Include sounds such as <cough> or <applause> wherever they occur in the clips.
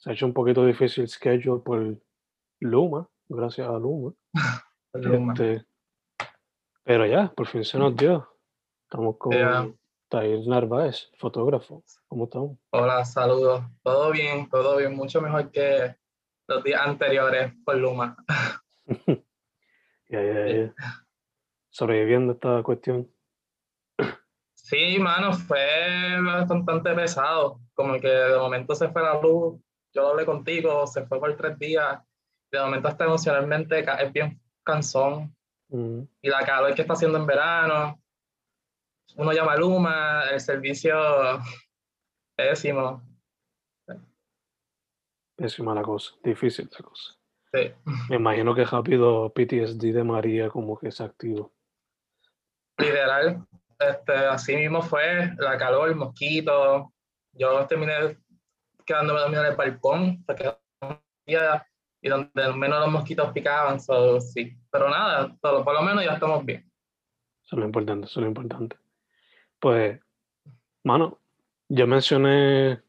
se ha hecho un poquito difícil schedule por Luma, gracias a Luma. <laughs> Luma. Este, pero ya, por fin se nos dio. Estamos con Ya. Tair Narváez, fotógrafo. ¿Cómo estamos? Hola, saludos. Todo bien, todo bien, mucho mejor que los días anteriores por Luma. <laughs> Ya, ya, ya. Sobreviviendo esta cuestión. Sí, mano, fue bastante pesado. Como que de momento se fue la luz, yo hablé contigo, se fue por tres días. De momento hasta emocionalmente es bien cansón. Mm, Y la calor que está haciendo en verano. Uno llama a Luma, el servicio <laughs> pésimo. Pésima la cosa, difícil la cosa. Sí. Me imagino que rápido PTSD de María como que se activó. literal, este, así mismo fue, la calor, mosquitos. Yo terminé quedándome dormido en el balcón, porque y donde menos los mosquitos picaban, so, sí. Pero nada, todo, por lo menos ya estamos bien. Eso es lo importante, eso es lo importante. Pues, mano, yo mencioné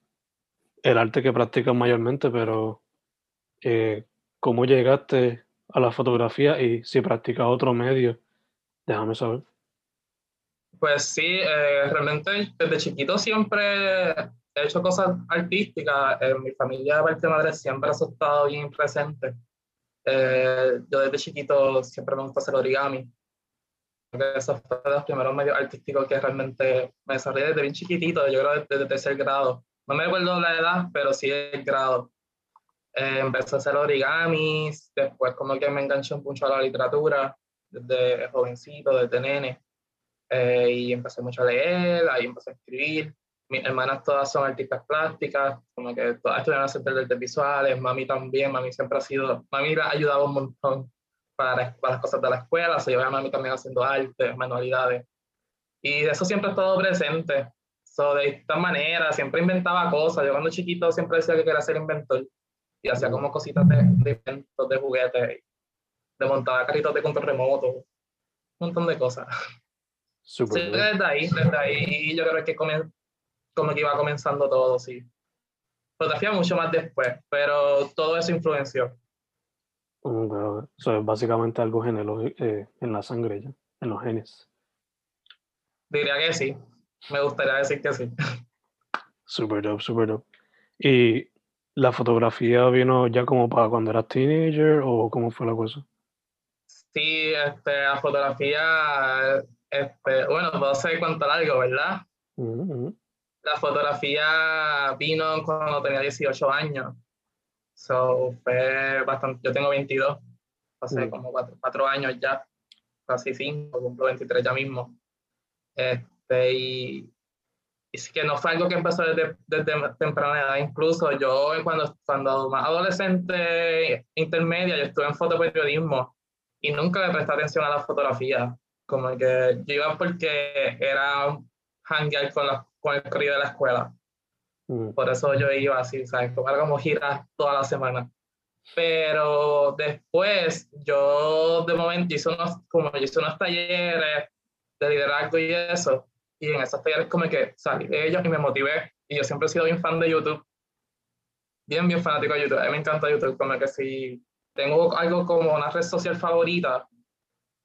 el arte que practicas mayormente, pero eh, ¿cómo llegaste a la fotografía y si practicas otro medio? Déjame saber. Pues sí, eh, realmente desde chiquito siempre he hecho cosas artísticas. En mi familia de parte de madre siempre ha estado bien presente. Eh, yo desde chiquito siempre me gusta hacer origami. Eso fue de los primeros medios artísticos que realmente me desarrollé desde bien chiquitito, yo creo desde tercer grado. No me recuerdo la edad, pero sí el grado. Eh, empecé a hacer origamis, después como que me enganché mucho a la literatura, desde jovencito, desde nene. Eh, y empecé mucho a leer, ahí empecé a escribir. Mis hermanas todas son artistas plásticas, como que todas estudian hacer artes visuales, mami también, mami siempre ha sido, mami ha ayudado un montón para, para las cosas de la escuela, se lleva a mami también haciendo arte, manualidades. Y eso siempre ha estado presente. So, de esta manera, siempre inventaba cosas. Yo cuando chiquito siempre decía que quería ser inventor y hacía como cositas de, de inventos, de juguetes, de montar carritos de control remoto, un montón de cosas. Súper Sí, desde ahí, desde ahí yo creo que como que iba comenzando todo, sí. Fotografía mucho más después, pero todo eso influenció. Eso es básicamente algo genelo- eh, en la sangre ya, en los genes. Diría que sí, me gustaría decir que sí. Super dope, super dope. ¿Y la fotografía vino ya como para cuando eras teenager o cómo fue la cosa? Sí, este, la fotografía, este, bueno, puedo hacer contar algo, ¿verdad? La fotografía vino cuando tenía 18 años. So, fue bastante, yo tengo 22, hace Mm. como cuatro, cuatro años ya, casi cinco, cumplo 23 ya mismo. Este, y, y sí que no fue algo que empezó desde, desde temprana edad, incluso yo cuando, cuando más adolescente, intermedia, yo estuve en fotoperiodismo y nunca le presté atención a la fotografía, como que yo iba porque era hanguear con, la, con el corrido de la escuela. Mm, Por eso yo iba así, ¿sabes? Era como giras toda la semana. Pero después, yo de momento hice unos, como hice unos talleres de liderazgo y eso, y en esos talleres como que salí de ellos y me motivé. Y yo siempre he sido bien fan de YouTube, bien, bien fanático de YouTube. A mí me encanta YouTube, como que si tengo algo como una red social favorita,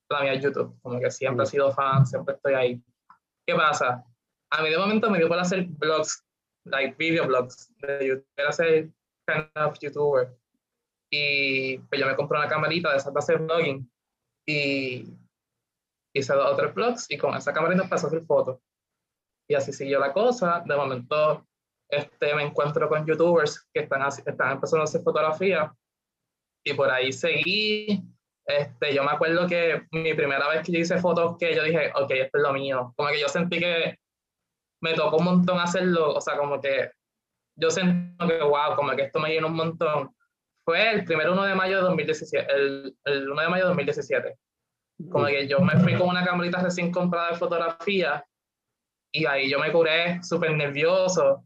la mía es YouTube, como que siempre he sido fan, siempre estoy ahí. ¿Qué pasa? A mí de momento me dio por hacer blogs, like video blogs de YouTube, era ser kind of YouTuber. Y pues yo me compré una camarita de esas de hacer blogging y hice dos o tres blogs y con esa camarita empecé a hacer fotos. Y así siguió la cosa. De momento este, me encuentro con youtubers que están, están empezando a hacer fotografía y por ahí seguí. Este, yo me acuerdo que mi primera vez que yo hice fotos, que yo dije, ok, esto es lo mío. Como que yo sentí que me tocó un montón hacerlo, o sea, como que yo sentí que, wow, como que esto me llenó un montón. Fue el primer 1 de mayo de 2017, el, el 1 de mayo de 2017. Como que yo me fui con una camarita recién comprada de fotografía y ahí yo me curé súper nervioso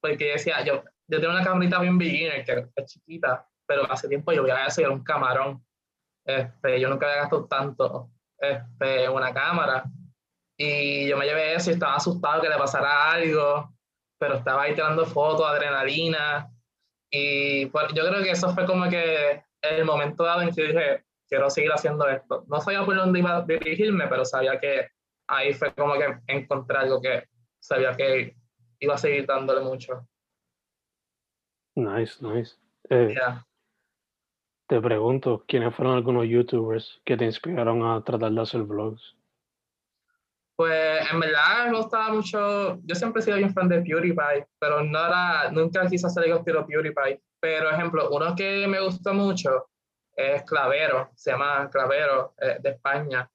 porque decía, yo, yo tengo una camarita bien beginner que es chiquita, pero hace tiempo yo voy a hacer un camarón. Este, yo nunca había gastado tanto este, una cámara. Y yo me llevé eso y estaba asustado que le pasara algo, pero estaba ahí tirando fotos, adrenalina. Y pues, yo creo que eso fue como que el momento dado en que dije, quiero seguir haciendo esto. No sabía por dónde iba a dirigirme, pero sabía que ahí fue como que encontré algo que sabía que iba a seguir dándole mucho. Nice, nice. Eh, Te pregunto, ¿quiénes fueron algunos youtubers que te inspiraron a tratar de hacer vlogs? Pues en verdad me gustaba mucho, yo siempre he sido bien fan de PewDiePie, pero no era, nunca quise hacer algo estilo PewDiePie. Pero ejemplo, uno que me gusta mucho es Clavero, se llama Clavero, eh, de España,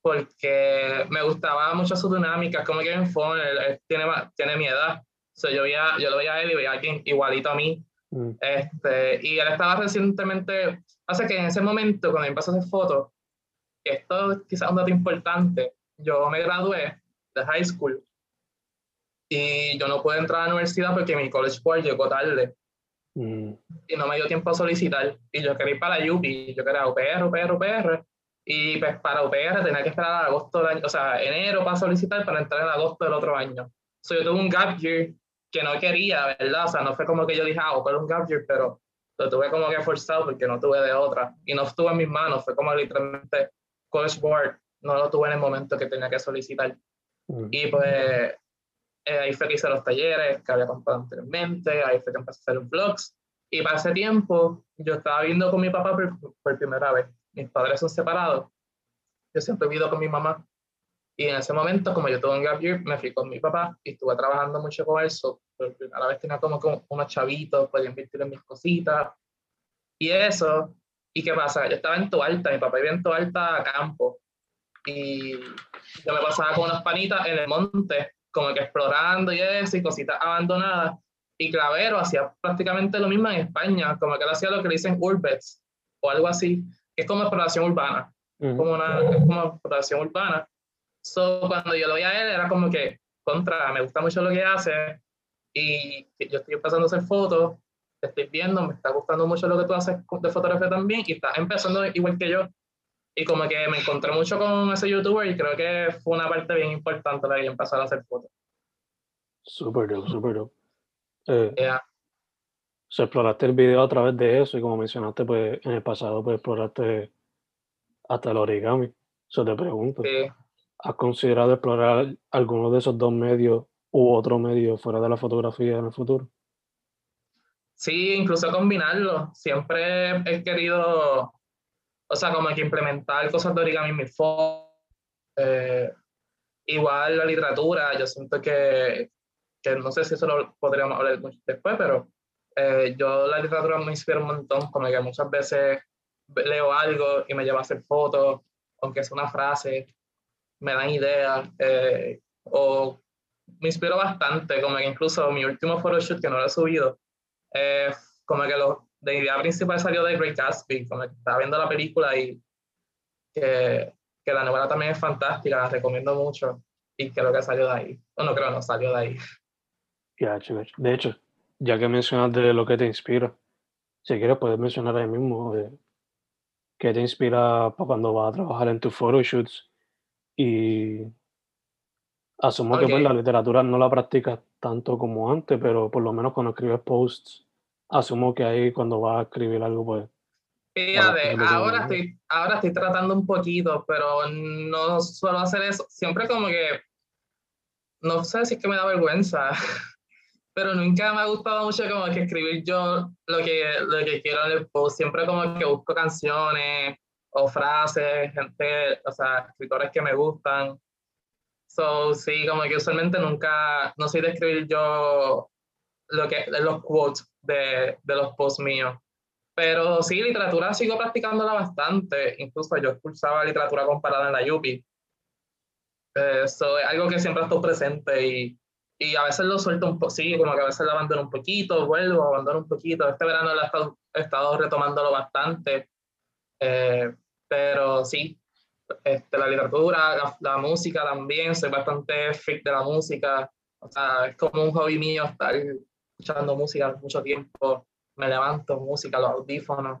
porque me gustaba mucho su dinámica, como que en fondo, él, tiene, tiene mi edad, so, yo, veía, yo lo veía a él y veía a alguien igualito a mí, mm. este, y él estaba recientemente, hace que en ese momento, cuando empezó a hacer fotos, esto quizás un dato importante, yo me gradué de high school y yo no pude entrar a la universidad porque mi college board llegó tarde. Mm. Y no me dio tiempo a solicitar. Y yo quería ir para UPI, yo quería UPR, UPR, UPR. Y pues para UPR tenía que esperar a agosto del año, o sea, enero para solicitar para entrar en agosto del otro año. So, yo tuve un gap year que no quería, ¿verdad? O sea, no fue como que yo dije, ah, pero un gap year, pero lo tuve como que forzado porque no tuve de otra. Y no estuvo en mis manos, fue como literalmente College Board, no lo tuve en el momento que tenía que solicitar. Y pues eh, ahí fue que hice los talleres que había comprado anteriormente, ahí fue que empecé a hacer vlogs. Y para ese tiempo yo estaba viendo con mi papá por, primera vez. Mis padres son separados. Yo siempre he vivido con mi mamá. Y en ese momento, como yo tuve un gap year, me fui con mi papá y estuve trabajando mucho con él. So, por primera vez tenía como, como unos chavitos, podía invertir en mis cositas. Y eso. ¿Y qué pasa? Yo estaba en Toalta, mi papá vivía en Toalta a campo. Y yo me pasaba con unas panitas en el monte como que explorando y eso, y cositas abandonadas. Y Clavero hacía prácticamente lo mismo en España, como que él hacía lo que le dicen urbex o algo así, que es como exploración urbana, como una como exploración urbana. So, cuando yo lo veía a él, era como que, contra, me gusta mucho lo que hace, y yo estoy empezando a hacer fotos, te estoy viendo, me está gustando mucho lo que tú haces de fotografía también, y estás empezando igual que yo, y como que me encontré mucho con ese youtuber y creo que fue una parte bien importante de empezar a hacer fotos. Súper dope, súper dope. Eh, O exploraste el video a través de eso y como mencionaste, pues en el pasado pues exploraste hasta el origami. Eso te pregunto. ¿Has considerado explorar alguno de esos dos medios u otro medio fuera de la fotografía en el futuro? Sí, incluso combinarlo. Siempre he querido o sea, como que implementar cosas de origami en mi foto. Eh, igual la literatura, yo siento que, que, no sé si eso lo podríamos hablar después, pero eh, yo la literatura me inspira un montón, como que muchas veces leo algo y me lleva a hacer fotos, aunque es una frase, me dan ideas, eh, o me inspiro bastante, como que incluso mi último photoshoot que no lo he subido, como que los de idea principal salió de Great Gatsby, como estaba viendo la película y que, que, la novela también es fantástica, la recomiendo mucho y creo que salió de ahí. O no creo, no salió de ahí. De hecho, ya que mencionas de lo que te inspira, si quieres puedes mencionar ahí mismo eh, qué te inspira para cuando vas a trabajar en tus photoshoots y asumo que pues la literatura no la practicas tanto como antes, pero por lo menos cuando escribes posts, asumo que ahí cuando vas a escribir algo pues Fíjate, ahora estoy, ahora estoy tratando un poquito, pero no suelo hacer eso. Siempre como que, no sé si es que me da vergüenza, <laughs> pero nunca me ha gustado mucho como que escribir yo lo que, lo que quiero en el post. Siempre como que busco canciones o frases, gente, o sea, escritores que me gustan. So, sí, como que usualmente nunca, no soy de escribir yo lo que, los quotes de, de los posts míos pero sí, literatura sigo practicándola bastante. Incluso yo cursaba literatura comparada en la UPI. Eso es algo que siempre estoy presente y, y a veces lo suelto un poco, sí, como que a veces lo abandono un poquito, vuelvo, abandono un poquito. Este verano he estado, he estado retomándolo bastante. Eh, pero sí, este, la literatura, la, la, música también, soy bastante freak de la música. O sea, es como un hobby mío estar escuchando música mucho tiempo me levanto, música, los audífonos.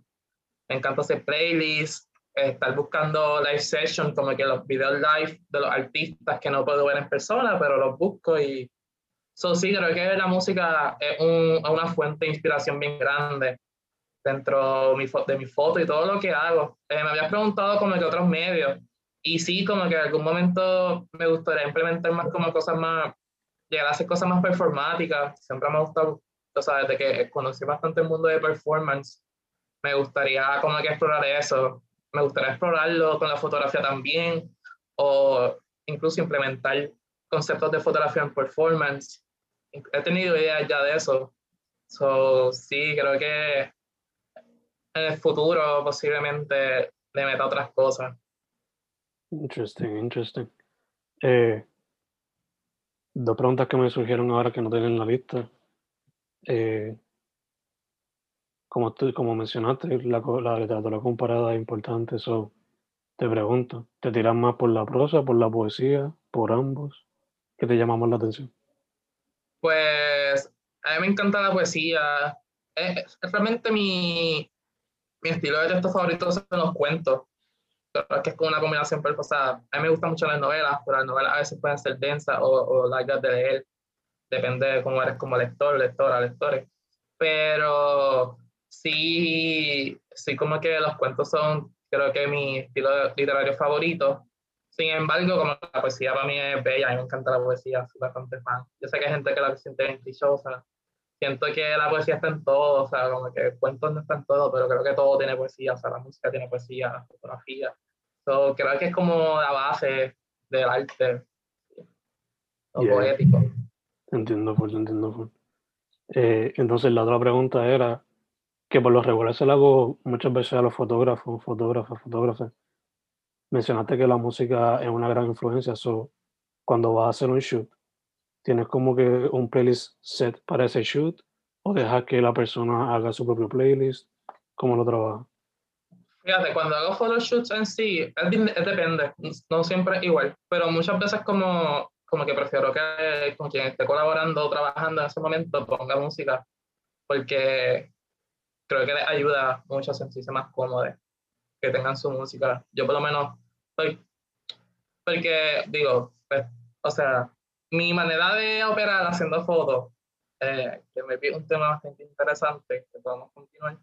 Me encanta hacer playlists, estar buscando live sessions, como que los videos live de los artistas que no puedo ver en persona, pero los busco y... So, sí, creo que la música es un, una fuente de inspiración bien grande dentro de mi foto y todo lo que hago. Eh, me habías preguntado como que otros medios y sí, como que en algún momento me gustaría implementar más como cosas más, llegar a hacer cosas más performáticas. Siempre me ha gustado o sea, desde que conocí bastante el mundo de performance, me gustaría como que explorar eso. Me gustaría explorarlo con la fotografía también, o incluso implementar conceptos de fotografía en performance. He tenido ideas ya de eso. So, sí, creo que en el futuro posiblemente le meta otras cosas. Interesting, interesting. Eh, dos preguntas que me surgieron ahora que no tienen la lista. Eh, como, como mencionaste, la, la literatura comparada es importante, eso te pregunto, ¿te tiras más por la prosa, por la poesía, por ambos? ¿Qué te llama más la atención? Pues a mí me encanta la poesía. Es, realmente mi, mi, estilo de texto favorito son los cuentos. Pero que es como una combinación perfecta. A mí me gustan mucho las novelas, pero las novelas a veces pueden ser densas o, o largas de leer depende de cómo eres como lector, lectora, lectores. Pero sí, sí como que los cuentos son, creo que mi estilo literario favorito. Sin embargo, como la poesía para mí es bella, a mí me encanta la poesía, soy bastante fan. Yo sé que hay gente que la siente bien. Siento que la poesía está en todo, o sea, como que cuentos no están en todo, pero creo que todo tiene poesía, o sea, la música tiene poesía, la fotografía. So, creo que es como la base del arte, lo poético. Entiendo, pues, entiendo. Eh, entonces, la otra pregunta era que por lo regular se lo hago muchas veces a los fotógrafos, fotógrafos, fotógrafos. Mencionaste que la música es una gran influencia, so, cuando vas a hacer un shoot, ¿tienes como que un playlist set para ese shoot o dejas que la persona haga su propio playlist? ¿Cómo lo trabajas? Fíjate, cuando hago photoshoots en sí, es, depende, no siempre igual, pero muchas veces como como que prefiero que con quien esté colaborando o trabajando en ese momento ponga música, porque creo que les ayuda mucho a sentirse más cómodos, que tengan su música. Yo por lo menos soy, porque digo, pues, o sea, mi manera de operar haciendo fotos, eh, que me vi un tema bastante interesante, que podemos continuar,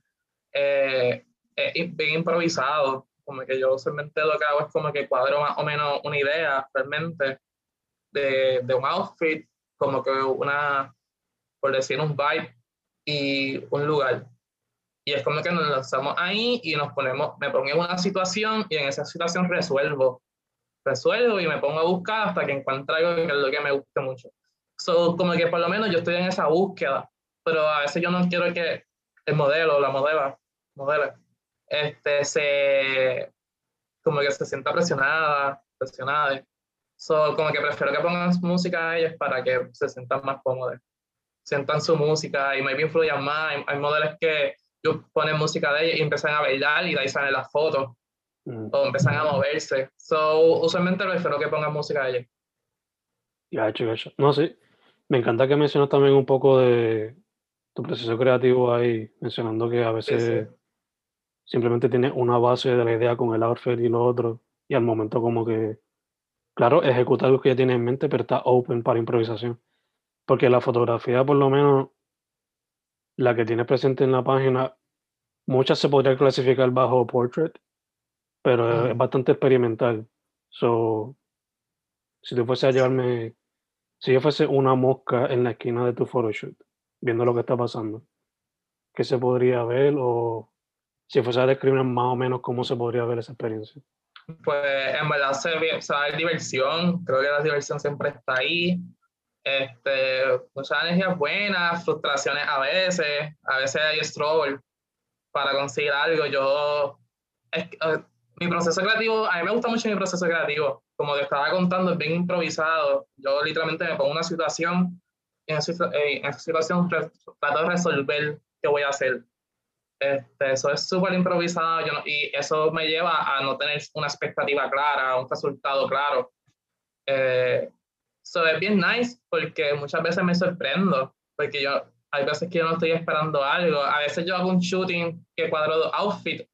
eh, es bien improvisado, como que yo solamente lo que hago es como que cuadro más o menos una idea realmente de, de un outfit, como que una, por decir, un vibe y un lugar. Y es como que nos lanzamos ahí y nos ponemos, me pongo en una situación y en esa situación resuelvo. Resuelvo y me pongo a buscar hasta que encuentre algo que es lo que me guste mucho. So, como que por lo menos yo estoy en esa búsqueda, pero a veces yo no quiero que el modelo, la modela, modela, este, se, como que se sienta presionada, presionada. So, como que prefiero que pongan música a ellos para que se sientan más cómodos. Sientan su música y maybe influyan más. Hay, modelos que ponen música de ellos y empiezan a bailar y de ahí salen las fotos. Mm. O empiezan a moverse. So, usualmente prefiero que pongan música a ellos. Ya, hecho, hecho. No, sí. Me encanta que mencionas también un poco de tu proceso creativo ahí, mencionando que a veces simplemente tienes una base de la idea con el outfit y lo otro, y al momento como que, claro, ejecutar lo que ya tienes en mente, pero está open para improvisación. Porque la fotografía, por lo menos, la que tienes presente en la página, muchas se podría clasificar bajo portrait, pero es bastante experimental. So, si tú fuese a llevarme, si yo fuese una mosca en la esquina de tu photoshoot, viendo lo que está pasando, ¿qué se podría ver? O si fuese a describir más o menos cómo se podría ver esa experiencia. Pues en verdad se, ve diversión, creo que la diversión siempre está ahí. Este, muchas energías buenas, frustraciones a veces, a veces hay struggle para conseguir algo. Yo, es, eh, mi proceso creativo, a mí me gusta mucho mi proceso creativo. Como te estaba contando, es bien improvisado. Yo literalmente me pongo una situación en esa, en esa situación trato de resolver qué voy a hacer. Este, eso es súper improvisado yo y eso me lleva a no tener una expectativa clara, un resultado claro. Eh, eso es bien nice porque muchas veces me sorprendo, porque yo hay veces que yo no estoy esperando algo. A veces yo hago un shooting que cuadro dos outfits,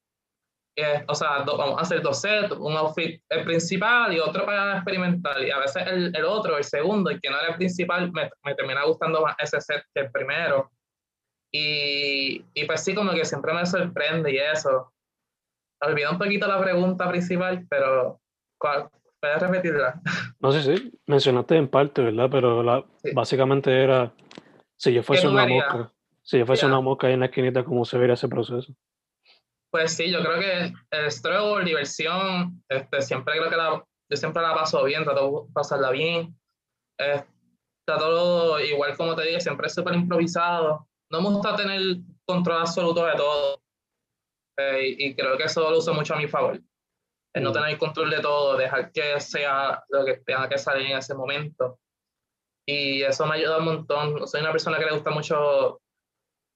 eh, o sea, vamos a hacer dos sets, un outfit el principal y otro para experimentar. Y a veces el, el otro, el segundo, el que no era el principal, me, me termina gustando más ese set que el primero. Y, y, pues sí, como que siempre me sorprende y eso. Olvidé un poquito la pregunta principal, pero ¿cuál? ¿puedes repetirla? <laughs> No sé, sí, sí, mencionaste en parte, ¿verdad? Pero la, básicamente era, si yo fuese una mosca, si yo fuese una mosca ahí en la esquinita, ¿cómo se vería ese proceso? Pues sí, yo creo que el struggle, diversión, este, siempre creo que la, yo siempre la paso bien, trato de pasarla bien. Eh, está todo, igual como te dije, siempre es súper improvisado no me gusta tener control absoluto de todo. Eh, y creo que eso lo uso mucho a mi favor. El no mm. tener control de todo, dejar que sea lo que tenga que salir en ese momento. Y eso me ayuda un montón. Soy una persona que le gusta mucho,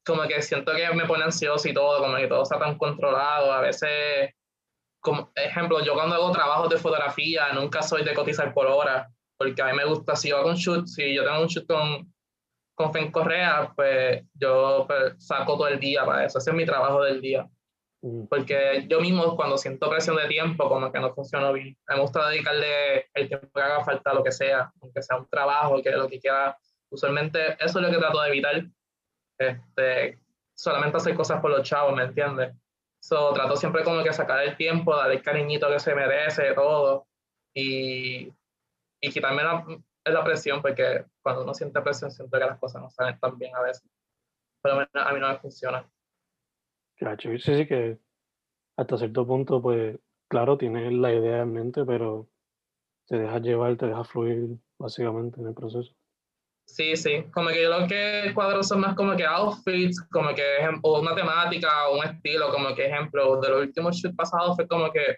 como que siento que me pone ansioso y todo, como que todo está tan controlado. A veces, como ejemplo, yo cuando hago trabajos de fotografía, nunca soy de cotizar por hora, porque a mí me gusta, si yo hago un shoot, si yo tengo un shoot con con Fen Correa, pues yo pues, saco todo el día para eso, ese es mi trabajo del día. Mm. Porque yo mismo cuando siento presión de tiempo, como que no funciona bien. Me gusta dedicarle el tiempo que haga falta a lo que sea, aunque sea un trabajo, que lo que quiera. Usualmente eso es lo que trato de evitar. Este, solamente hacer cosas por los chavos, ¿me entiendes? So, trato siempre como que sacar el tiempo, darle el cariñito que se merece, todo. Y, y quitarme la, es la presión, porque cuando uno siente presión, siente que las cosas no salen tan bien a veces. Pero a mí no me funciona. Claro, sí, sí que hasta cierto punto, pues, claro, tienes la idea en mente, pero te dejas llevar, te dejas fluir básicamente en el proceso. Sí, sí, como que yo lo que cuadro son más como que outfits, como que o una temática o un estilo, como que ejemplo, de los últimos shoots pasados fue como que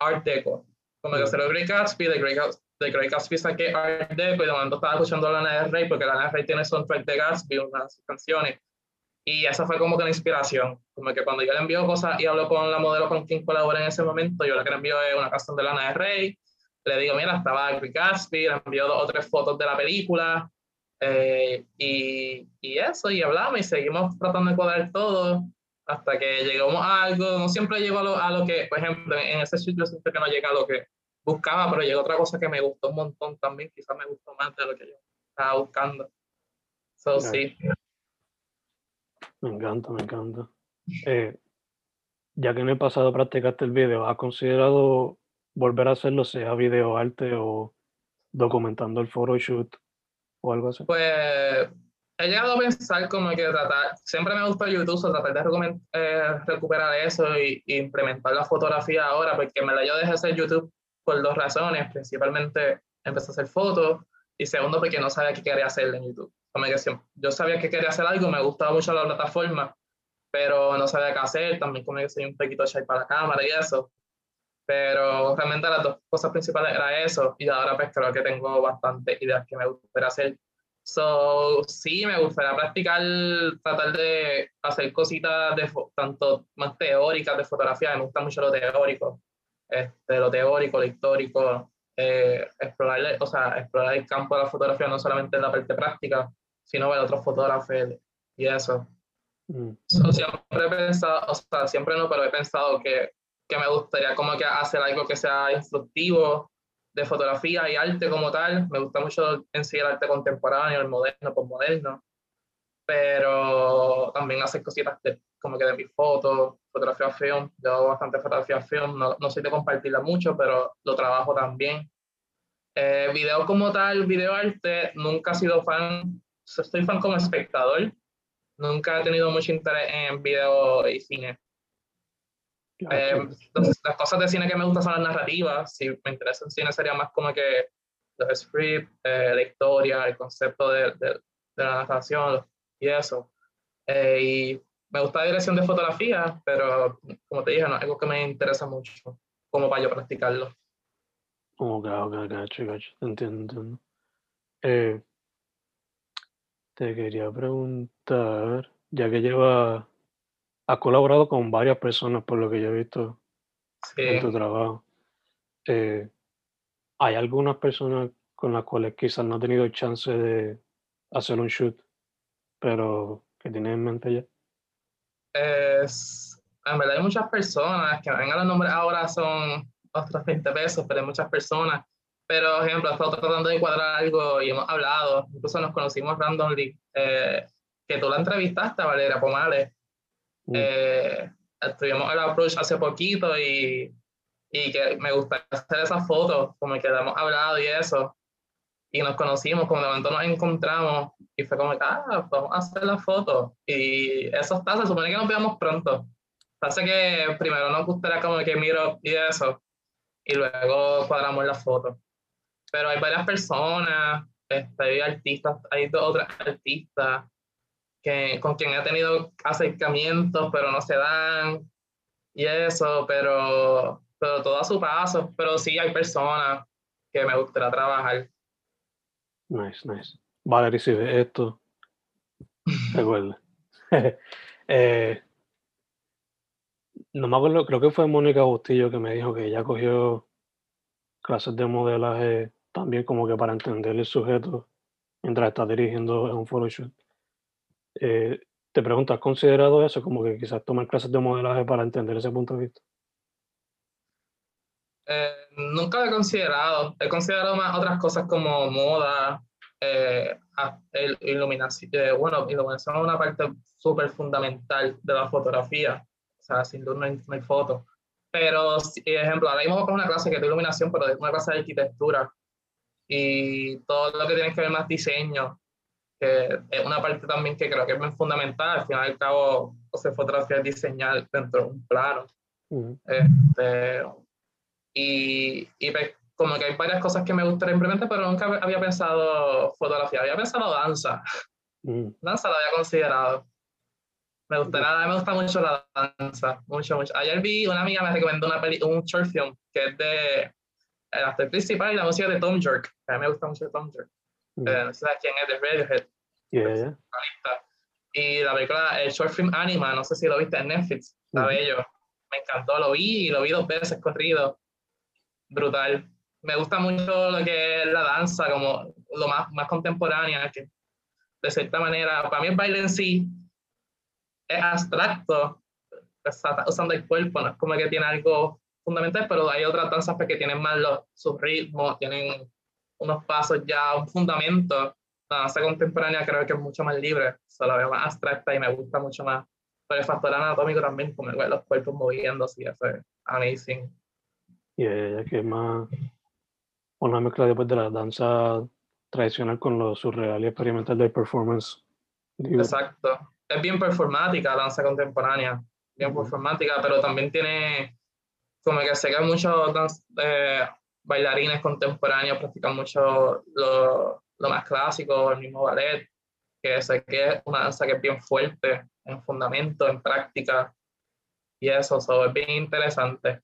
Art Deco, como que. Celebrity Gatsby, The Great, de Craig Gatsby saqué Art Deco y de momento estaba escuchando Lana del Rey porque Lana del Rey tiene soundtrack de Gatsby, unas canciones. Y esa fue como que una inspiración. Como que cuando yo le envío cosas y hablo con la modelo con quien colabora en ese momento, yo lo que le envío es una canción de Lana del Rey. Le digo, mira, estaba Craig Gatsby, le envío dos o tres fotos de la película. Eh, y, y, eso, y hablamos y seguimos tratando de cuadrar todo hasta que llegamos a algo. No siempre llego a lo, a lo que, por ejemplo, en ese sitio siento que no llega a lo que buscaba, pero llegó otra cosa que me gustó un montón también, quizás me gustó más de lo que yo estaba buscando. So, sí. Me encanta, me encanta. Eh, ya que en el pasado practicaste el video, ¿has considerado volver a hacerlo, sea video arte o documentando el photoshoot o algo así? Pues he llegado a pensar como que tratar, siempre me gusta YouTube, so tratar de eh, recuperar eso y, implementar la fotografía ahora, porque me la yo dejé hacer YouTube por dos razones. Principalmente empecé a hacer fotos y segundo porque no sabía qué quería hacer en YouTube. Yo sabía que quería hacer algo, me gustaba mucho la plataforma, pero no sabía qué hacer. También como que soy un poquito shy para la cámara y eso. Pero realmente las dos cosas principales era eso y ahora pues creo que tengo bastantes ideas que me gustaría hacer. So, sí, me gustaría practicar, tratar de hacer cositas de tanto más teóricas de fotografía, me gusta mucho lo teórico, este, lo teórico, lo histórico, eh, explorar, o sea, explorar el campo de la fotografía no solamente en la parte práctica, sino ver otros fotógrafos y eso. Mm. siempre he pensado, o sea, siempre no, pero he pensado que, que me gustaría como que hacer algo que sea instructivo de fotografía y arte como tal. Me gusta mucho enseñar el arte contemporáneo, el moderno, postmoderno, pero también hacer cositas de, como que de mis fotos, fotografía film. Yo hago bastante fotografía film, no, no soy de compartirla mucho, pero lo trabajo también. Eh, video como tal, video arte, nunca he sido fan, estoy fan como espectador, nunca he tenido mucho interés en video y cine. Eh, las cosas de cine que me gustan son las narrativas, si me interesa el cine sería más como que los scripts, eh, la historia, el concepto de, de, la narración y eso. y me gusta la dirección de fotografía, pero como te dije, no es algo que me interesa mucho como para yo practicarlo. Ok, ok, gacho, gacho, entiendo, entiendo. Eh, te quería preguntar, ya que lleva, has colaborado con varias personas por lo que yo he visto en tu trabajo. Eh, ¿Hay algunas personas con las cuales quizás no has tenido chance de hacer un shoot, pero que tienes en mente ya? Es, en verdad hay muchas personas que vengan los nombres ahora son otros 20 pesos, pero hay muchas personas. Pero, por ejemplo, estado tratando de cuadrar algo y hemos hablado, incluso nos conocimos randomly, eh, que tú la entrevistaste, Valeria Pomales. Mm. Eh, estuvimos el approach hace poquito y, y que me gusta hacer esas fotos, como que hemos hablado y eso. Y nos conocimos, como de momento nos encontramos y fue como, ah, vamos a hacer la foto. Y eso está, se supone que nos veamos pronto. Pasa que primero nos gustaría como que miro y eso y luego cuadramos la foto. Pero hay varias personas, este, hay artistas, hay dos otras artistas que, con quien he tenido acercamientos, pero no se dan y eso, pero, pero todo a su paso. Pero sí hay personas que me gustaría trabajar. Nice, nice. Valerie, si ves esto, recuerda. <laughs> eh, no me acuerdo, creo que fue Mónica Bustillo que me dijo que ella cogió clases de modelaje también como que para entender el sujeto mientras está dirigiendo un photoshoot. Eh, te pregunto, ¿has considerado eso? Como que quizás tomar clases de modelaje para entender ese punto de vista. Eh, nunca lo he considerado. He considerado más otras cosas como moda, eh, iluminación. Eh, bueno, iluminación es una parte súper fundamental de la fotografía sea, sin duda no hay, fotos. Pero, si, ejemplo, ahora mismo con una clase que es de iluminación, pero es una clase de arquitectura. Y todo lo que tiene que ver más diseño, que es una parte también que creo que es muy fundamental. Al final y al cabo, o sea, fotografía es diseñar dentro de un plano. este, y, y pues, como que hay varias cosas que me gustaría implementar, pero nunca había pensado fotografía, había pensado danza. Danza la había considerado. Me gusta, nada, me gusta mucho la danza, mucho, mucho. Ayer vi, una amiga me recomendó una peli, un short film que es de el actor principal y la música de Tom York. A mí me gusta mucho Tom York. Mm. Eh, no sé quién es, de Radiohead. Yeah, Y la película, el short film Anima, no sé si lo viste en Netflix, está bello. Me encantó, lo vi y lo vi dos veces corrido. Brutal. Me gusta mucho lo que es la danza, como lo más, más contemporánea, que de cierta manera, para mí el baile en sí es abstracto, está usando el cuerpo, no es como que tiene algo fundamental, pero hay otras danzas que tienen más los, sus ritmos, tienen unos pasos ya, un fundamento. La danza contemporánea creo que es mucho más libre, solo veo más abstracta y me gusta mucho más. Pero el factor anatómico también, como los cuerpos moviéndose, eso es amazing. Y yeah, que es más una mezcla después de la danza tradicional con lo surreal y experimental del performance. Exacto es bien performática la danza contemporánea, bien performática, pero también tiene como que sé que muchos eh, bailarines contemporáneos practican mucho lo, lo, más clásico, el mismo ballet, que sé que es una danza que es bien fuerte en fundamento, en práctica, y eso, es bien interesante.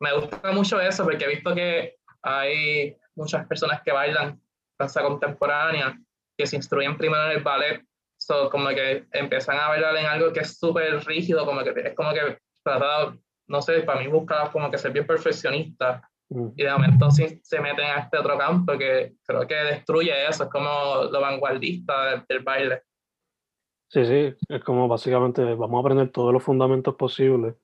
Me gusta mucho eso porque he visto que hay muchas personas que bailan danza contemporánea, que se instruyen primero en el ballet So, como que empiezan a bailar en algo que es súper rígido, como que es como que tratado, no sé, para mí busca como que ser bien perfeccionista. Y de momento sí, se meten a este otro campo que creo que destruye eso, es como lo vanguardista del, baile. Sí, sí, es como básicamente vamos a aprender todos los fundamentos posibles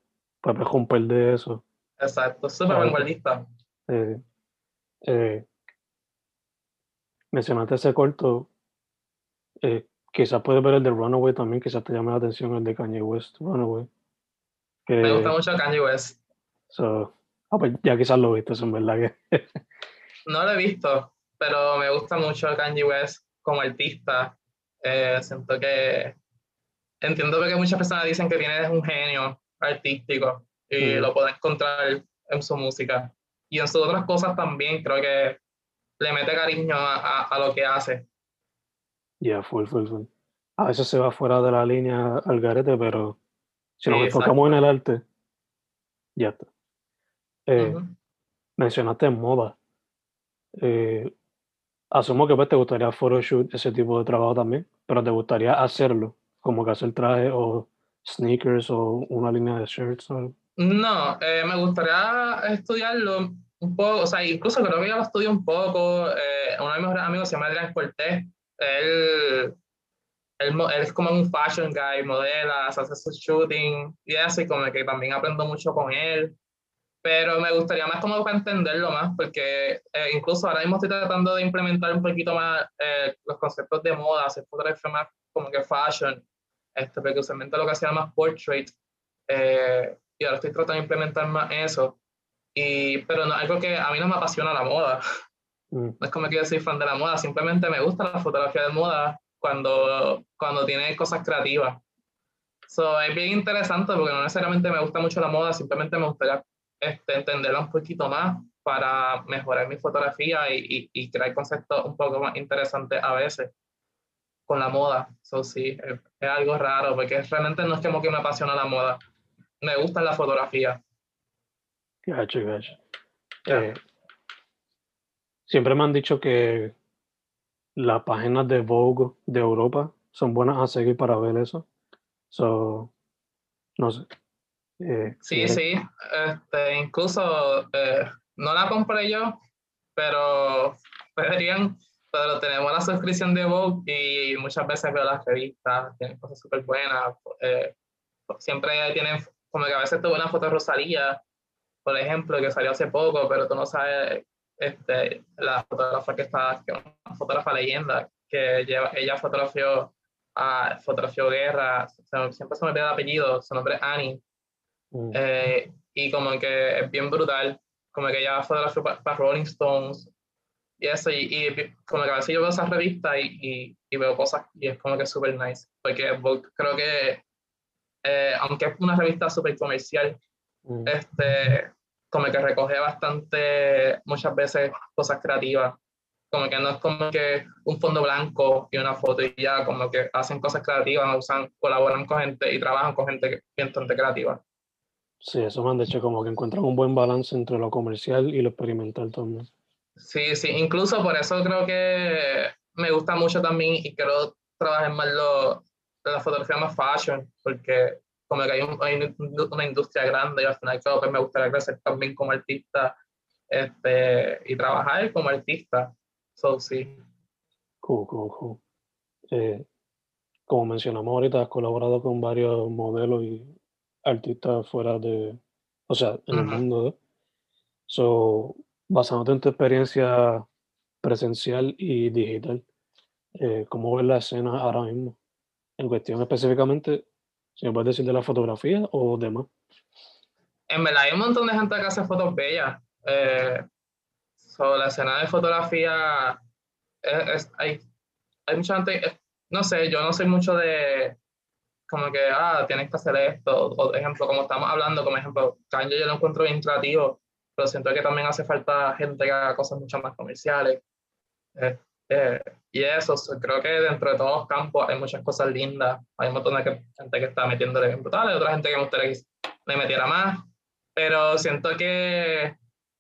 para romper de eso. Exacto, súper vanguardista. Eh, eh, mencionaste ese corto, eh, quizás puedes ver el de Runaway también, quizás te llame la atención el de Kanye West, Runaway. Me gusta mucho Kanye West. ah, pues ya quizás lo viste, en verdad que... <laughs> no lo he visto, pero me gusta mucho Kanye West como artista eh, siento que entiendo que muchas personas dicen que tiene un genio artístico y lo pueden encontrar en su música. Y en sus otras cosas también creo que le mete cariño a, a, lo que hace. Ya, full, full, full. A veces se va fuera de la línea al garete, pero si nos enfocamos en el arte, ya está. Eh, mencionaste moda. Eh, asumo que pues te gustaría photoshoot, ese tipo de trabajo también, pero te gustaría hacerlo, como que hacer traje o sneakers o una línea de shirts o No, eh, me gustaría estudiarlo un poco, o sea, incluso creo que ya lo estudio un poco. Eh, uno de mis amigos se llama Adrián Cortés. Él, él, es como un fashion guy, modela, hace su shooting y así, como que también aprendo mucho con él pero me gustaría más como para entenderlo más, porque eh, incluso ahora mismo estoy tratando de implementar un poquito más eh, los conceptos de moda, hacer fotografía más como que fashion, este, porque usualmente lo que hacía más portrait, eh, y ahora estoy tratando de implementar más eso, y, pero no, algo que a mí no me apasiona la moda, mm. no es como que yo soy fan de la moda, simplemente me gusta la fotografía de moda cuando, cuando tiene cosas creativas. So, es bien interesante porque no necesariamente me gusta mucho la moda, simplemente me gustaría este, entenderla un poquito más para mejorar mi fotografía y, y, crear conceptos un poco más interesantes a veces con la moda. Eso sí, es, algo raro porque realmente no es como que me apasiona la moda. Me gusta la fotografía. Gacho, gacho. Eh, siempre me han dicho que las páginas de Vogue de Europa son buenas a seguir para ver eso. So, no sé. Eh, sí, sí, este, incluso eh, no la compré yo, pero deberían, pero tenemos la suscripción de Vogue y muchas veces veo las revistas, tienen cosas súper buenas, eh, siempre tienen, como que a veces tuve una foto de Rosalía, por ejemplo, que salió hace poco, pero tú no sabes este, la fotógrafa que está, que una fotógrafa leyenda, que lleva, ella fotografió a fotografió guerra, siempre se me olvida el apellido, su nombre es Annie, Mm. Eh, y como que es bien brutal, como que ya fue de la para Rolling Stones y eso, y, como que a veces yo veo esas revistas y, y, veo cosas y es como que súper nice, porque creo que eh, aunque es una revista súper comercial, mm. este, como que recoge bastante, muchas veces cosas creativas, como que no es como que un fondo blanco y una foto y ya, como que hacen cosas creativas, usan, colaboran con gente y trabajan con gente bastante creativa. Sí, eso me han dicho como que encuentran un buen balance entre lo comercial y lo experimental también. Sí, sí, incluso por eso creo que me gusta mucho también y quiero trabajar más lo, la fotografía más fashion, porque como que hay, una industria grande y al final creo que me gustaría crecer también como artista este, y trabajar como artista. So, sí. Cool, cool, cool. Eh, como mencionamos ahorita, has colaborado con varios modelos y artistas fuera de, o sea, en el mundo. So, basándote en tu experiencia presencial y digital, eh, ¿cómo ves la escena ahora mismo? En cuestión específicamente, si me puedes decir de la fotografía o demás. En verdad hay un montón de gente que hace fotos bellas. Eh, sobre la escena de fotografía, hay, hay mucha gente, no sé, yo no soy mucho de, como que, ah, tienes que hacer esto, o ejemplo, como estamos hablando, como ejemplo, Kanye yo lo encuentro bien creativo, pero siento que también hace falta gente que haga cosas mucho más comerciales. Este, y eso, creo que dentro de todos los campos hay muchas cosas lindas, hay un montón de gente que está metiéndole bien brutal, hay otra gente que me gustaría que le metiera más, pero siento que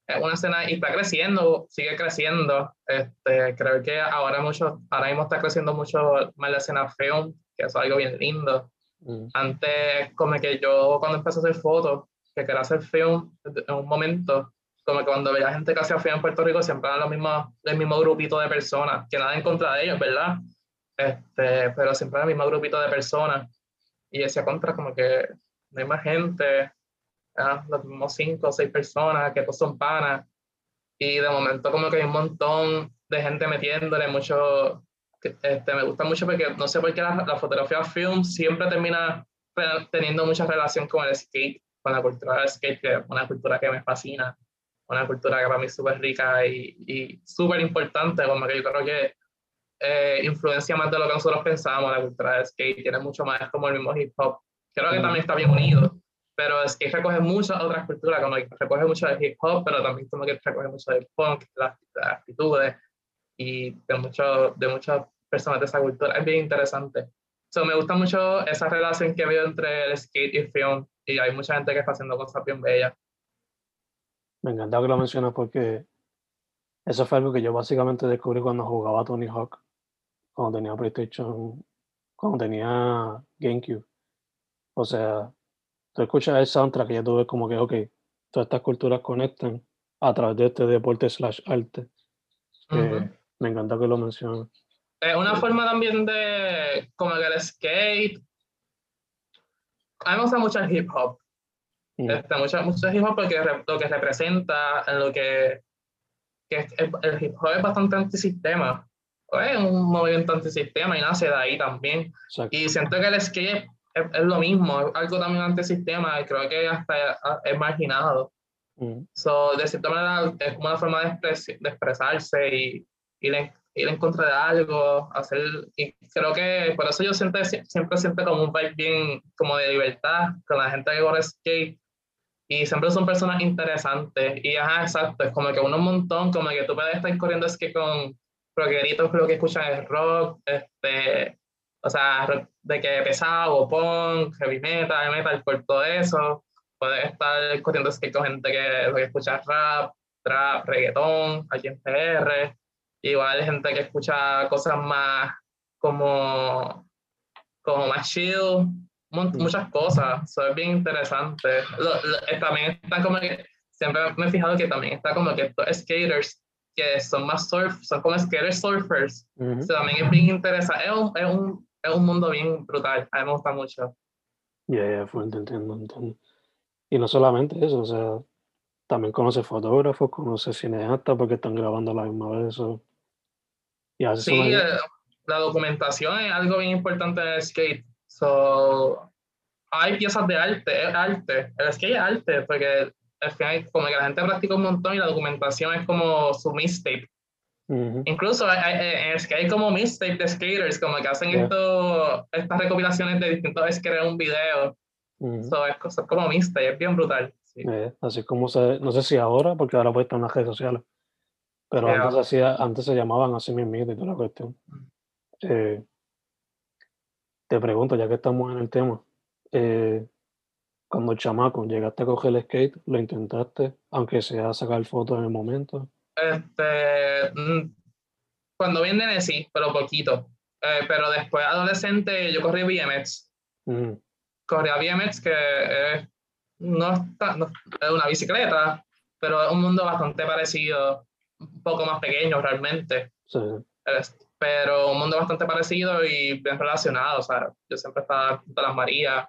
es una escena y está creciendo, sigue creciendo. Este, creo que ahora mucho, ahora mismo está creciendo mucho más la escena film, que es algo bien lindo. Mm. Antes, como que yo cuando empecé a hacer fotos, que quería hacer film en un momento, como que cuando veía gente que hacía film en Puerto Rico, siempre eran los mismos, el mismo grupito de personas, que nada en contra de ellos, ¿verdad? este, pero siempre el mismo grupito de personas. Y decía contra como que no hay más gente, los mismos cinco o seis personas que todos son panas. Y de momento como que hay un montón de gente metiéndole mucho, este, me gusta mucho porque no sé por qué la, la fotografía film siempre termina teniendo mucha relación con el skate, con la cultura del skate, que es una cultura que me fascina, una cultura que para mí es súper rica y, y súper importante, como que yo creo que eh, influencia más de lo que nosotros pensamos, la cultura del skate tiene mucho más como el mismo hip hop. Creo que también está bien unido, pero es que recoge muchas otras culturas, como que recoge mucho del hip hop, pero también como que recoge mucho del punk, las, actitudes y de, mucho, de muchas personas de esa cultura. Es bien interesante. So, me gusta mucho esa relación que veo entre el skate y el film, y hay mucha gente que está haciendo cosas bien bellas. Me encanta que lo mencionas porque eso fue algo que yo básicamente descubrí cuando jugaba Tony Hawk cuando tenía PlayStation, cuando tenía GameCube. O sea, tú escuchas el soundtrack y ya tú ves como que, ok, todas estas culturas conectan a través de este deporte slash arte. Me encanta que lo menciones. Es una forma también de, como el skate. A mí me gusta mucho el hip hop. Este, mucho, mucho hip hop porque lo que representa, lo que, que el hip hop es bastante antisistema es un movimiento antisistema y nace de ahí también. Y siento que el skate es, lo mismo, es algo también antisistema y creo que hasta es marginado. Mm. So, de cierta manera es como una forma de, de expresarse y ir en, ir en, contra de algo, hacer, y creo que por eso yo siempre, siempre siento como un vibe bien como de libertad con la gente que corre skate y siempre son personas interesantes y ajá, exacto, es como que uno un montón, como que tú puedes estar corriendo skate con rockeritos lo que escuchan es rock, este, o sea, de que pesado, punk, heavy metal, metal, por todo eso. Puedes estar corriendo skate con gente que lo que escucha rap, trap, reggaetón, aquí en PR. Igual gente que escucha cosas más como, como más chill, muchas cosas. Eso es bien interesante. Eh, también están como que, siempre me he fijado que también está como que estos skaters que son más surf, son como skaters surfers. también es bien interesante. Es un, es, un, es un, mundo bien brutal. A mí me gusta mucho. Ya, yeah, yeah, fuerte, entiendo, entiendo. Y no solamente eso, o sea, también conoce fotógrafos, conoce cineastas porque están grabando a la misma vez. Eso. Y sí, eh, la documentación es algo bien importante del skate. So, hay piezas de arte, es arte. El skate es arte, porque al final como que la gente practica un montón y la documentación es como su mixtape. Incluso es que hay como mixtape de skaters, como que hacen esto, estas recopilaciones de distintos skaters en un video. eso es, como mixtape, es bien brutal. Eh, así como se, no sé si ahora, porque ahora puede estar en las redes sociales, pero antes, hacía, antes se llamaban así mismo y toda la cuestión. Eh, te pregunto, ya que estamos en el tema, eh, cuando chamaco llegaste a coger el skate, lo intentaste, aunque sea sacar fotos en el momento? Este, mm, cuando viene sí, pero poquito. Eh, pero después adolescente yo corrí BMX. Mm. Corrí a BMX que no, está, es una bicicleta, pero es un mundo bastante parecido, un poco más pequeño realmente. Sí. Pero un mundo bastante parecido y bien relacionado. O sea, yo siempre estaba junto a las Marías,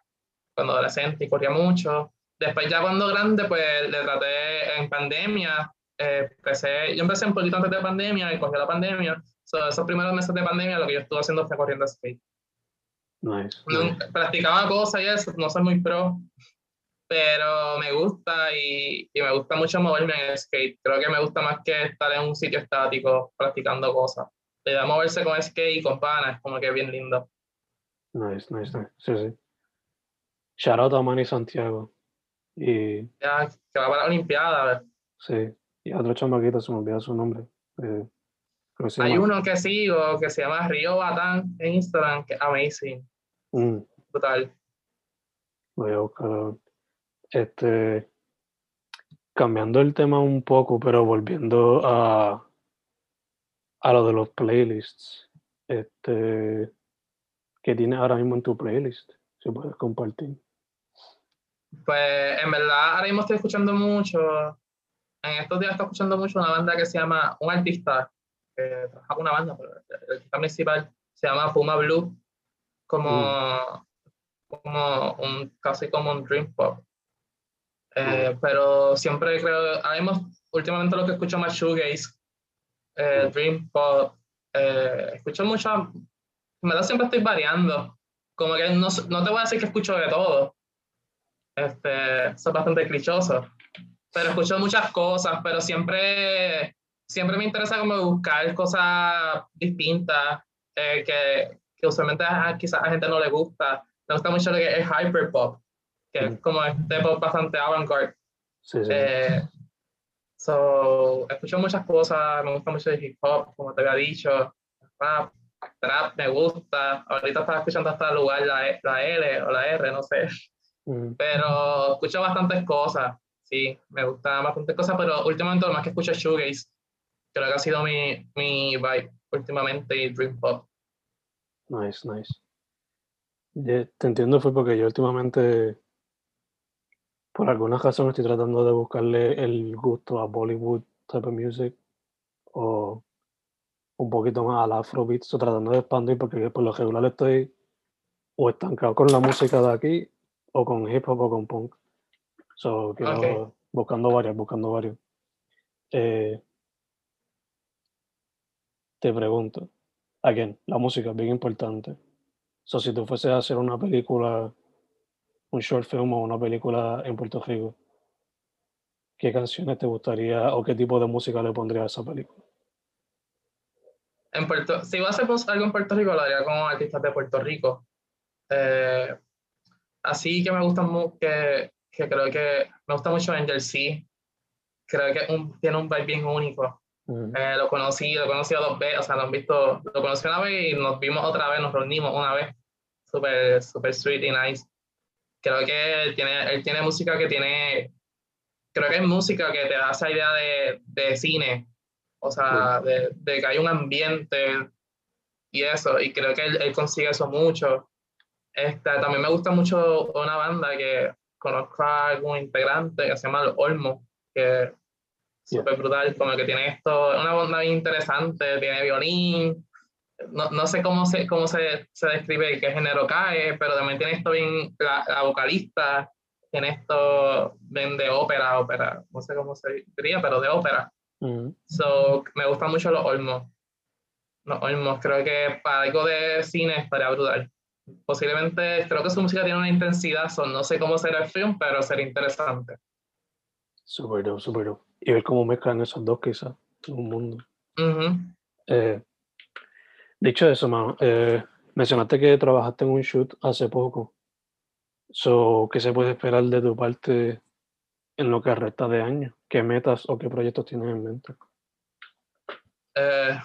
cuando adolescente y corría mucho. Después ya cuando grande, pues le traté en pandemia. Eh, empecé, yo empecé un poquito antes de pandemia y cogió la pandemia. esos primeros meses de pandemia lo que yo estuve haciendo fue corriendo skate. Nice, Practicaba cosas y eso, no soy muy pro, pero me gusta y, y, me gusta mucho moverme en el skate. Creo que me gusta más que estar en un sitio estático practicando cosas. Le da moverse con skate y con panas, como que es bien lindo. Nice, nice, nice. Sí, sí. Shout out a Manny Santiago. Y, ya, que va para la Olimpiada. Sí, y otro chamaquito, se me olvidó su nombre. Eh, Hay uno que sigo que se llama Río Batán en Instagram, que es amazing. Mm. Total. Voy a buscar. Este. Cambiando el tema un poco, pero volviendo a, a lo de los playlists. Este. ¿Qué tienes ahora mismo en tu playlist? Si puedes compartir. Pues en verdad ahora mismo estoy escuchando mucho, en estos días estoy escuchando mucho una banda que se llama Un Artista, que trabaja con una banda, pero el artista principal se llama Puma Blue, como, mm. como un, casi como un dream pop. Eh, mm. Pero siempre creo, hemos, últimamente lo que escucho más shoegaze, eh, dream pop, eh, escucho mucho, me da siempre estoy variando, como que no, no, te voy a decir que escucho de todo, este, soy bastante clichoso, pero escucho muchas cosas, pero siempre, siempre me interesa como buscar cosas distintas, eh, que, que, usualmente a, quizás a gente no le gusta. Me gusta mucho lo que es hyperpop, que es como este pop bastante avant-garde. Sí, sí. Eh, so, escucho muchas cosas, me gusta mucho el hip hop, como te había dicho, rap, trap me gusta. Ahorita estaba escuchando hasta el lugar la, e, la L o la R, no sé. Pero escucho bastantes cosas, sí, me gusta bastantes cosas, pero últimamente lo más que escucho es shoegaze. Creo que ha sido mi, mi vibe últimamente y dream pop. Nice, nice. te entiendo fue porque yo últimamente, por alguna razón, estoy tratando de buscarle el gusto a Bollywood type of music o un poquito más al afrobeat, o tratando de expandir porque por lo regular estoy o estancado con la música de aquí o con hip hop o con punk. So, buscando varios, buscando varios. Eh, te pregunto, again, la música es bien importante. So, si tú fueses a hacer una película, un short film o una película en Puerto Rico, ¿qué canciones te gustaría o qué tipo de música le pondrías a esa película? En Puerto, si iba a hacer algo en Puerto Rico, lo haría con artistas de Puerto Rico. Eh, así que me gustan mucho, que, que, creo que me gusta mucho Angel C. Creo que tiene un vibe bien único. Eh, lo conocí, lo conocí dos veces, o sea, lo, han visto, lo conocí una vez y nos vimos otra vez, nos reunimos una vez. Súper, súper sweet y nice. Creo que él tiene, él tiene música que tiene, creo que es música que te da esa idea de, de cine, o sea, de, de, que hay un ambiente y eso, y creo que él, él consigue eso mucho. Esta, también me gusta mucho una banda que conozco a algún integrante que se llama Olmo, que es súper brutal, como que tiene esto, una banda bien interesante, tiene violín, no, no sé cómo, se, cómo se, se describe qué género cae, pero también tiene esto bien, la, vocalista, tiene esto bien de ópera, ópera, no sé cómo se diría, pero de ópera. So, me gustan mucho los Olmos. Los Olmos, creo que para algo de cine estaría brutal posiblemente creo que su música tiene una intensidad, son, no sé cómo será el film, pero sería interesante. Súper súper. Y ver cómo mezclan esos dos quizás un mundo. Eh, dicho eso, man, eh, mencionaste que trabajaste en un shoot hace poco. So, ¿Qué se puede esperar de tu parte en lo que resta de año? ¿Qué metas o qué proyectos tienes en mente? Eh,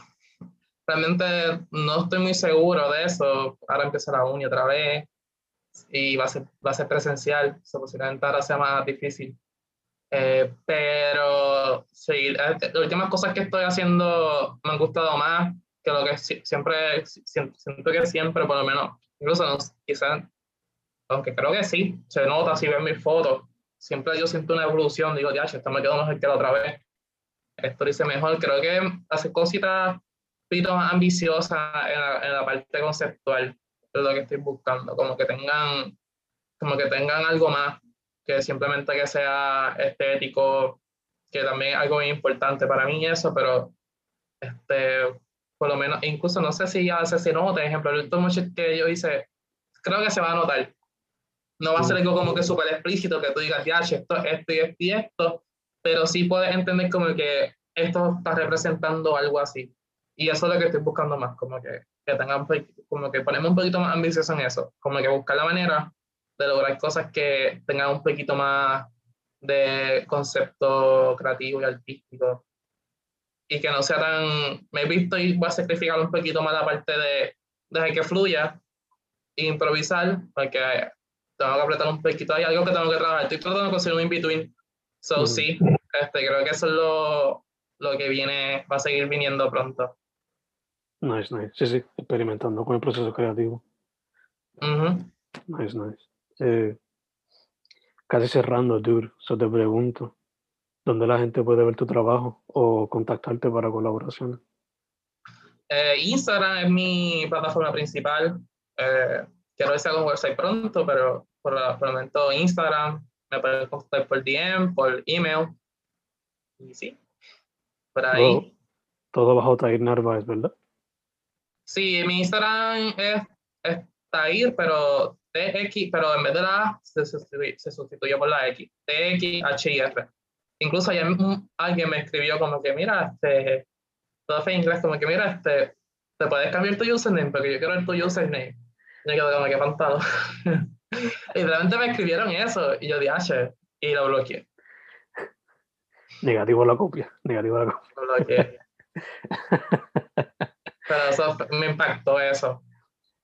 realmente no estoy muy seguro de eso. Ahora empieza la uni otra vez y va a ser, va a ser presencial, so, posiblemente ahora sea más difícil. Eh, pero sí, las últimas cosas que estoy haciendo me han gustado más que lo que siempre, siento que siempre, por lo menos, incluso no, quizás, aunque creo que sí, se nota si ven mis fotos, siempre yo siento una evolución, digo, ya, esto me quedó mejor que la otra vez, esto dice mejor, creo que hace cositas poquito más ambiciosa en la, en la, parte conceptual de lo que estoy buscando, como que tengan, como que tengan algo más que simplemente que sea estético, que también es algo muy importante para mí eso, pero este, por lo menos, incluso no sé si a veces se nota, por ejemplo, el último que yo hice, creo que se va a notar. No va a ser algo como que súper explícito, que tú digas, ya, esto, esto y esto y esto, pero sí puedes entender como que esto está representando algo así. Y eso es lo que estoy buscando más, como que, que tengan, como que ponemos un poquito más ambicioso en eso, como que buscar la manera de lograr cosas que tengan un poquito más de concepto creativo y artístico. Y que no sea tan, me he visto y voy a sacrificar un poquito más la parte de dejar que fluya, e improvisar, porque tengo que apretar un poquito, hay algo que tengo que trabajar, estoy tratando de conseguir un in-between. So, sí, este, creo que eso es lo, lo que viene, va a seguir viniendo pronto. Nice, nice. Sí, sí, experimentando con el proceso creativo. Nice, nice. Eh, casi cerrando, dude, so te pregunto, ¿dónde la gente puede ver tu trabajo o contactarte para colaboraciones? Eh, Instagram es mi plataforma principal. Eh, quiero hago un website pronto, pero por, el momento Instagram. Me pueden contactar por DM, por email. Y sí, por ahí. Todo, bajo Tair Narváez, ¿verdad? Sí, mi Instagram es, es Tair, pero TX, pero en vez de la A se sustituye, se sustituye por la X. TXHIR. Incluso ayer alguien me escribió como que, mira, este, todo fue en inglés, como que, mira, este, te puedes cambiar tu username, porque yo quiero ver tu username. Y yo quedo como que espantado. <laughs> y realmente me escribieron eso, y yo dije, y lo bloqueé. Negativo la copia, negativo la copia. Lo bloqueé. Pero eso me impactó eso.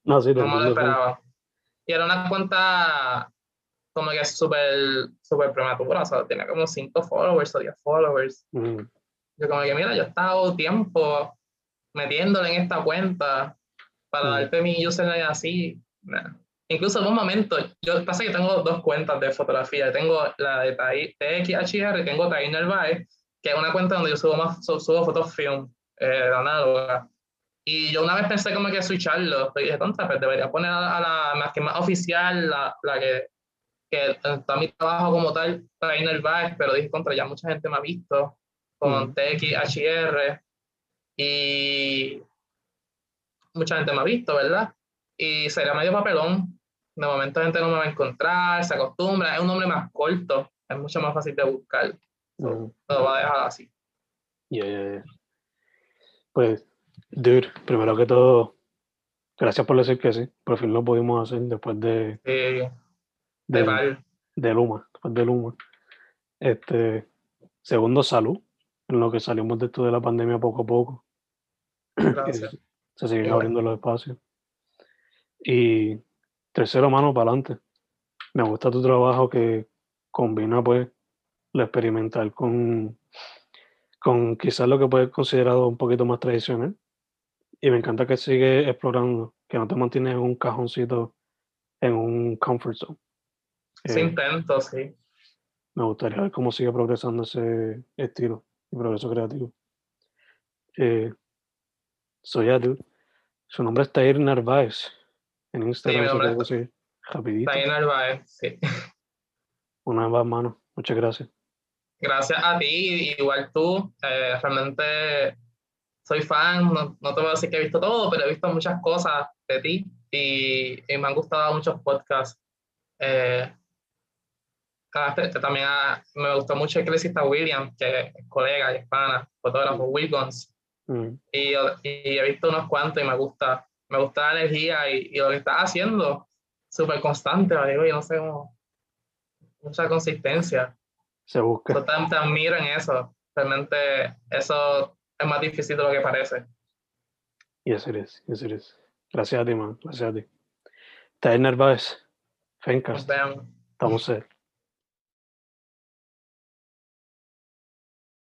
No, sí, no me lo esperaba. Y era una cuenta como que súper, súper prematura, o sea, tenía como 5 followers o 10 followers. Yo como que, mira, yo he estado tiempo metiéndole en esta cuenta para darte mi username así. Incluso en un momento, yo pasa que tengo dos cuentas de fotografía. Tengo la de TXHR, tengo Tainer Vibe, que es una cuenta donde yo subo, más, subo fotos film, eh, análoga. Y yo una vez pensé como que switcharlo, pero dije, tonta, pues debería poner a, la más que más oficial, la, la que, que está mi trabajo como tal, Trainer Vibe, pero dije, contra, ya mucha gente me ha visto con TXHR y mucha gente me ha visto, ¿verdad? Y sería medio papelón. De momento la gente no me va a encontrar, se acostumbra, es un nombre más corto, es mucho más fácil de buscar. Lo va a dejar así. Yeah, Pues Dude, primero que todo, gracias por decir que sí. Por fin lo pudimos hacer después de. De, Luma. Después de Luma. Este. Segundo, salud. En lo que salimos de esto de la pandemia poco a poco. <clears throat> Gracias. se siguen abriendo los espacios. Y tercero, mano, para adelante. Me gusta tu trabajo que combina, pues, lo experimental con, con quizás lo que puede ser considerado un poquito más tradicional y me encanta que sigue explorando, que no te mantienes en un cajoncito, en un comfort zone. Sí, eh, intento, sí. Me gustaría ver cómo sigue progresando ese estilo y progreso creativo. Eh, soy Adu. Su nombre es Tair Narváez. En Instagram sí, se rapidito. Tair Narváez, sí. Una vez, mano. Muchas gracias. Gracias a ti, igual tú. Eh, realmente soy fan, no, no, te voy a decir que he visto todo, pero he visto muchas cosas de ti y, me han gustado muchos podcasts. Eh, también me gustó mucho el que le hiciste a William, que es colega y hispana, fotógrafo, mm. Mm. Y, y, he visto unos cuantos y me gusta, me gusta la energía y, y lo que estás haciendo, súper constante, digo, y no sé cómo, mucha consistencia. Se busca. Yo te admiro en eso, realmente eso es más difícil de lo que parece. Yes, it is. Yes, it is. Gracias a ti, man. Gracias a ti. Fencast. Nos vemos. Estamos